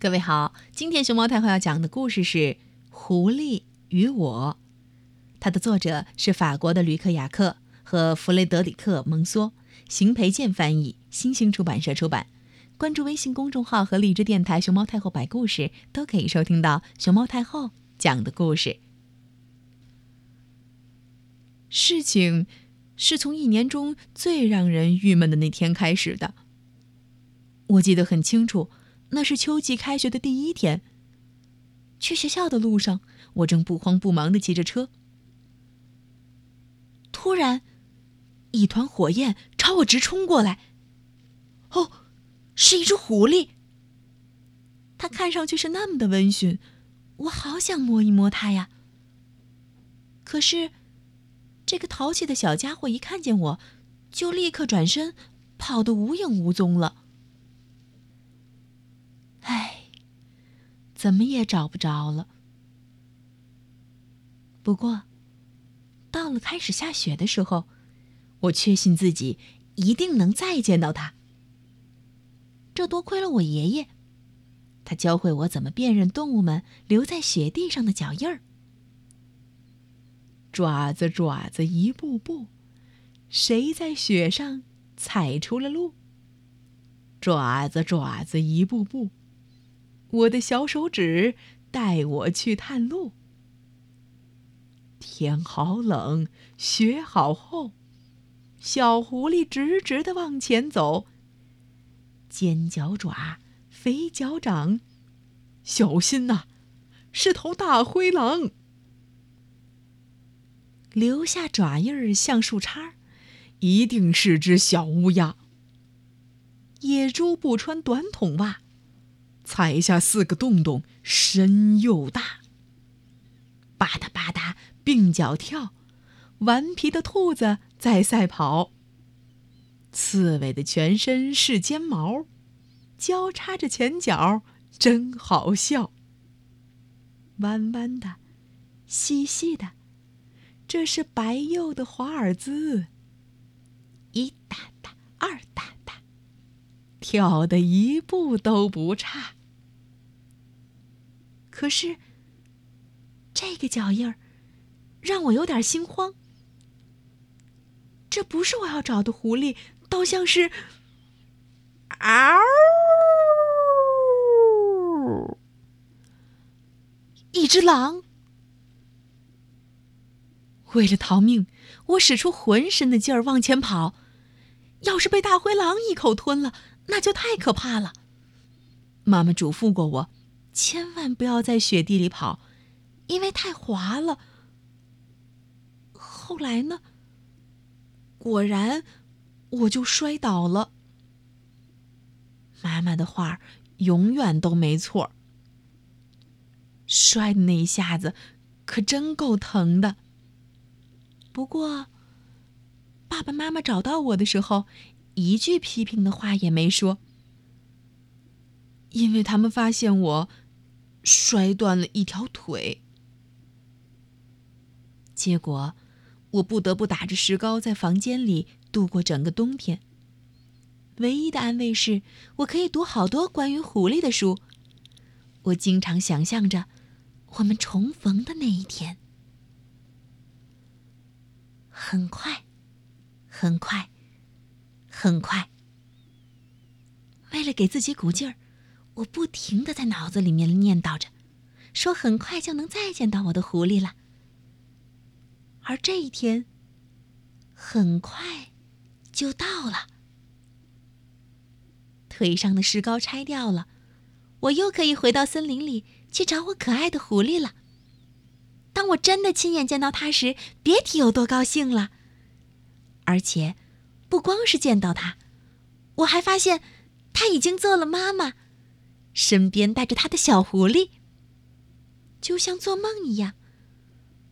各位好，今天熊猫太后要讲的故事是《狐狸与我》，它的作者是法国的吕克雅克和弗雷德里克蒙梭，邢培建翻译，新兴出版社出版。关注微信公众号和荔枝电台“熊猫太后摆故事”，都可以收听到熊猫太后讲的故事。事情是从一年中最让人郁闷的那天开始的。我记得很清楚。那是秋季开学的第一天。去学校的路上，我正不慌不忙的骑着车。突然，一团火焰朝我直冲过来。哦，是一只狐狸。它看上去是那么的温驯，我好想摸一摸它呀。可是，这个淘气的小家伙一看见我，就立刻转身，跑得无影无踪了。怎么也找不着了。不过，到了开始下雪的时候，我确信自己一定能再见到它。这多亏了我爷爷，他教会我怎么辨认动物们留在雪地上的脚印儿。爪子，爪子，一步步，谁在雪上踩出了路？爪子，爪子，一步步。我的小手指带我去探路。天好冷，雪好厚，小狐狸直直的往前走。尖角爪，肥脚掌，小心呐，是头大灰狼。留下爪印儿像树杈，一定是只小乌鸦。野猪不穿短筒袜。踩下四个洞洞，深又大。吧嗒吧嗒，并脚跳，顽皮的兔子在赛跑。刺猬的全身是尖毛，交叉着前脚，真好笑。弯弯的，细细的，这是白鼬的华尔兹。一哒哒，二哒哒，跳的一步都不差。可是，这个脚印儿让我有点心慌。这不是我要找的狐狸，倒像是嗷！一只狼。为了逃命，我使出浑身的劲儿往前跑。要是被大灰狼一口吞了，那就太可怕了。妈妈嘱咐过我。千万不要在雪地里跑，因为太滑了。后来呢？果然，我就摔倒了。妈妈的话永远都没错。摔的那一下子，可真够疼的。不过，爸爸妈妈找到我的时候，一句批评的话也没说。因为他们发现我摔断了一条腿，结果我不得不打着石膏在房间里度过整个冬天。唯一的安慰是我可以读好多关于狐狸的书。我经常想象着我们重逢的那一天。很快，很快，很快。为了给自己鼓劲儿。我不停的在脑子里面念叨着，说很快就能再见到我的狐狸了。而这一天，很快就到了。腿上的石膏拆掉了，我又可以回到森林里去找我可爱的狐狸了。当我真的亲眼见到它时，别提有多高兴了。而且，不光是见到它，我还发现它已经做了妈妈。身边带着他的小狐狸，就像做梦一样。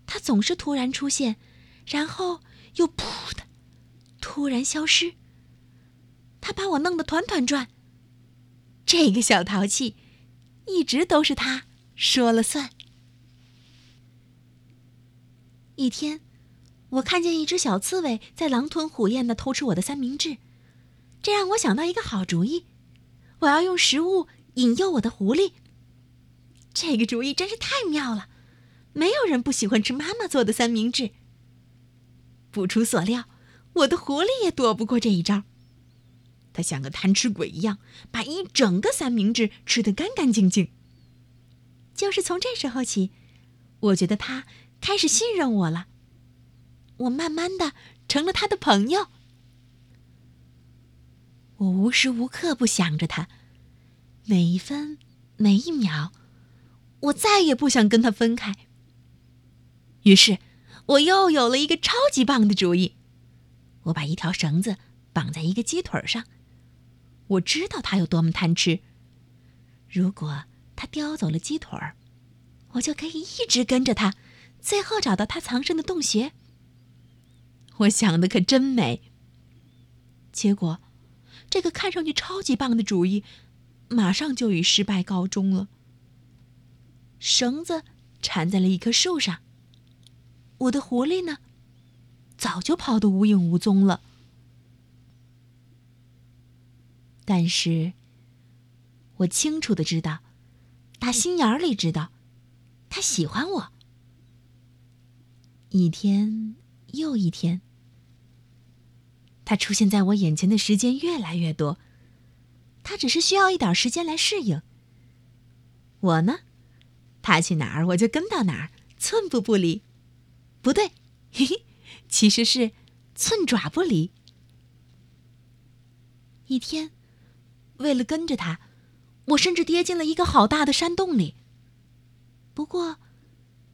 他总是突然出现，然后又噗的突然消失。他把我弄得团团转。这个小淘气，一直都是他说了算。一天，我看见一只小刺猬在狼吞虎咽的偷吃我的三明治，这让我想到一个好主意：我要用食物。引诱我的狐狸。这个主意真是太妙了，没有人不喜欢吃妈妈做的三明治。不出所料，我的狐狸也躲不过这一招。它像个贪吃鬼一样，把一整个三明治吃得干干净净。就是从这时候起，我觉得它开始信任我了。我慢慢的成了他的朋友。我无时无刻不想着他，每一分每一秒，我再也不想跟他分开。于是，我又有了一个超级棒的主意。我把一条绳子绑在一个鸡腿上，我知道他有多么贪吃。如果他叼走了鸡腿儿，我就可以一直跟着他，最后找到他藏身的洞穴。我想的可真美。结果。这个看上去超级棒的主意，马上就以失败告终了。绳子缠在了一棵树上，我的狐狸呢，早就跑得无影无踪了。但是，我清楚的知道，打心眼里知道，他喜欢我。一天又一天。他出现在我眼前的时间越来越多，他只是需要一点时间来适应。我呢，他去哪儿我就跟到哪儿，寸步不离。不对，嘿嘿，其实是寸爪不离。一天，为了跟着他，我甚至跌进了一个好大的山洞里。不过，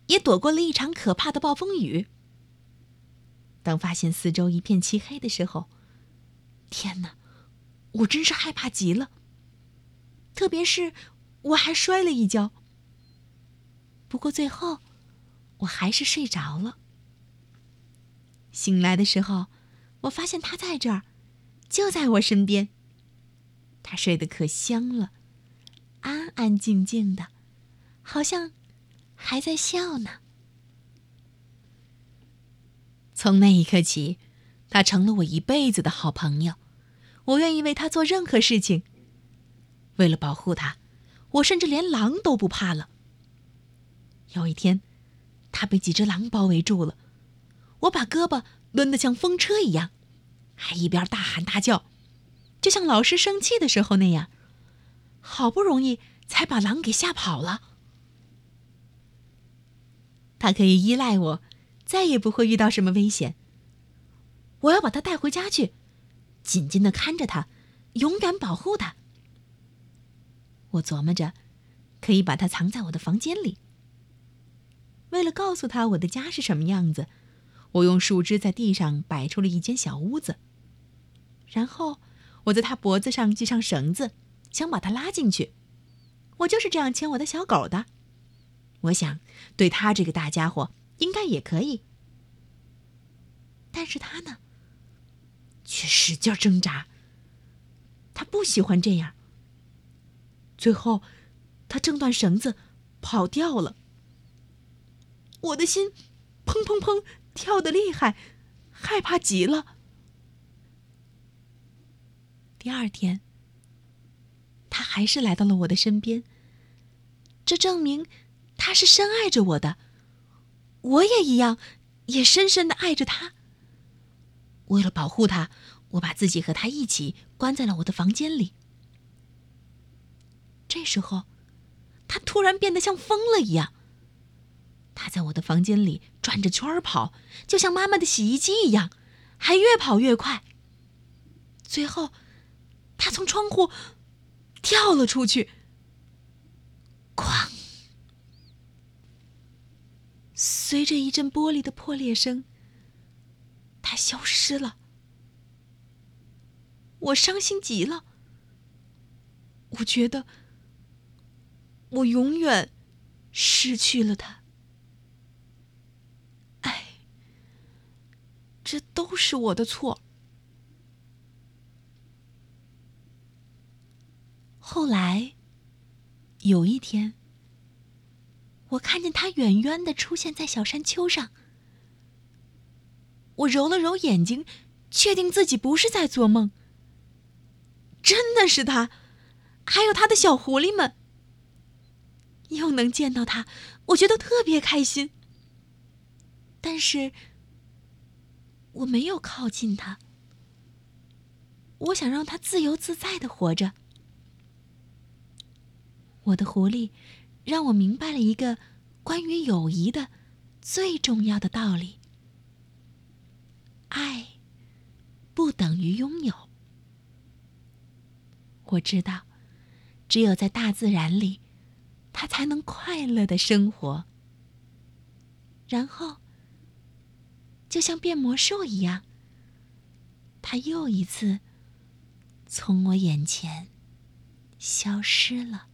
也躲过了一场可怕的暴风雨。当发现四周一片漆黑的时候，天哪，我真是害怕极了。特别是我还摔了一跤。不过最后，我还是睡着了。醒来的时候，我发现他在这儿，就在我身边。他睡得可香了，安安静静的，好像还在笑呢。从那一刻起，他成了我一辈子的好朋友。我愿意为他做任何事情。为了保护他，我甚至连狼都不怕了。有一天，他被几只狼包围住了，我把胳膊抡得像风车一样，还一边大喊大叫，就像老师生气的时候那样。好不容易才把狼给吓跑了。他可以依赖我。再也不会遇到什么危险。我要把他带回家去，紧紧的看着他，勇敢保护他。我琢磨着，可以把它藏在我的房间里。为了告诉他我的家是什么样子，我用树枝在地上摆出了一间小屋子。然后，我在他脖子上系上绳子，想把他拉进去。我就是这样牵我的小狗的。我想，对他这个大家伙。应该也可以，但是他呢，却使劲挣扎。他不喜欢这样。最后，他挣断绳子，跑掉了。我的心砰砰砰跳得厉害，害怕极了。第二天，他还是来到了我的身边。这证明他是深爱着我的。我也一样，也深深的爱着他。为了保护他，我把自己和他一起关在了我的房间里。这时候，他突然变得像疯了一样。他在我的房间里转着圈跑，就像妈妈的洗衣机一样，还越跑越快。最后，他从窗户跳了出去。哐！随着一阵玻璃的破裂声，消失了。我伤心极了。我觉得我永远失去了他。哎，这都是我的错。后来有一天。我看见他远远的出现在小山丘上，我揉了揉眼睛，确定自己不是在做梦。真的是他，还有他的小狐狸们。又能见到他，我觉得特别开心。但是，我没有靠近他。我想让他自由自在的活着。我的狐狸让我明白了一个关于友谊的最重要的道理：爱不等于拥有。我知道，只有在大自然里。他才能快乐的生活。然后，就像变魔术一样，他又一次从我眼前消失了。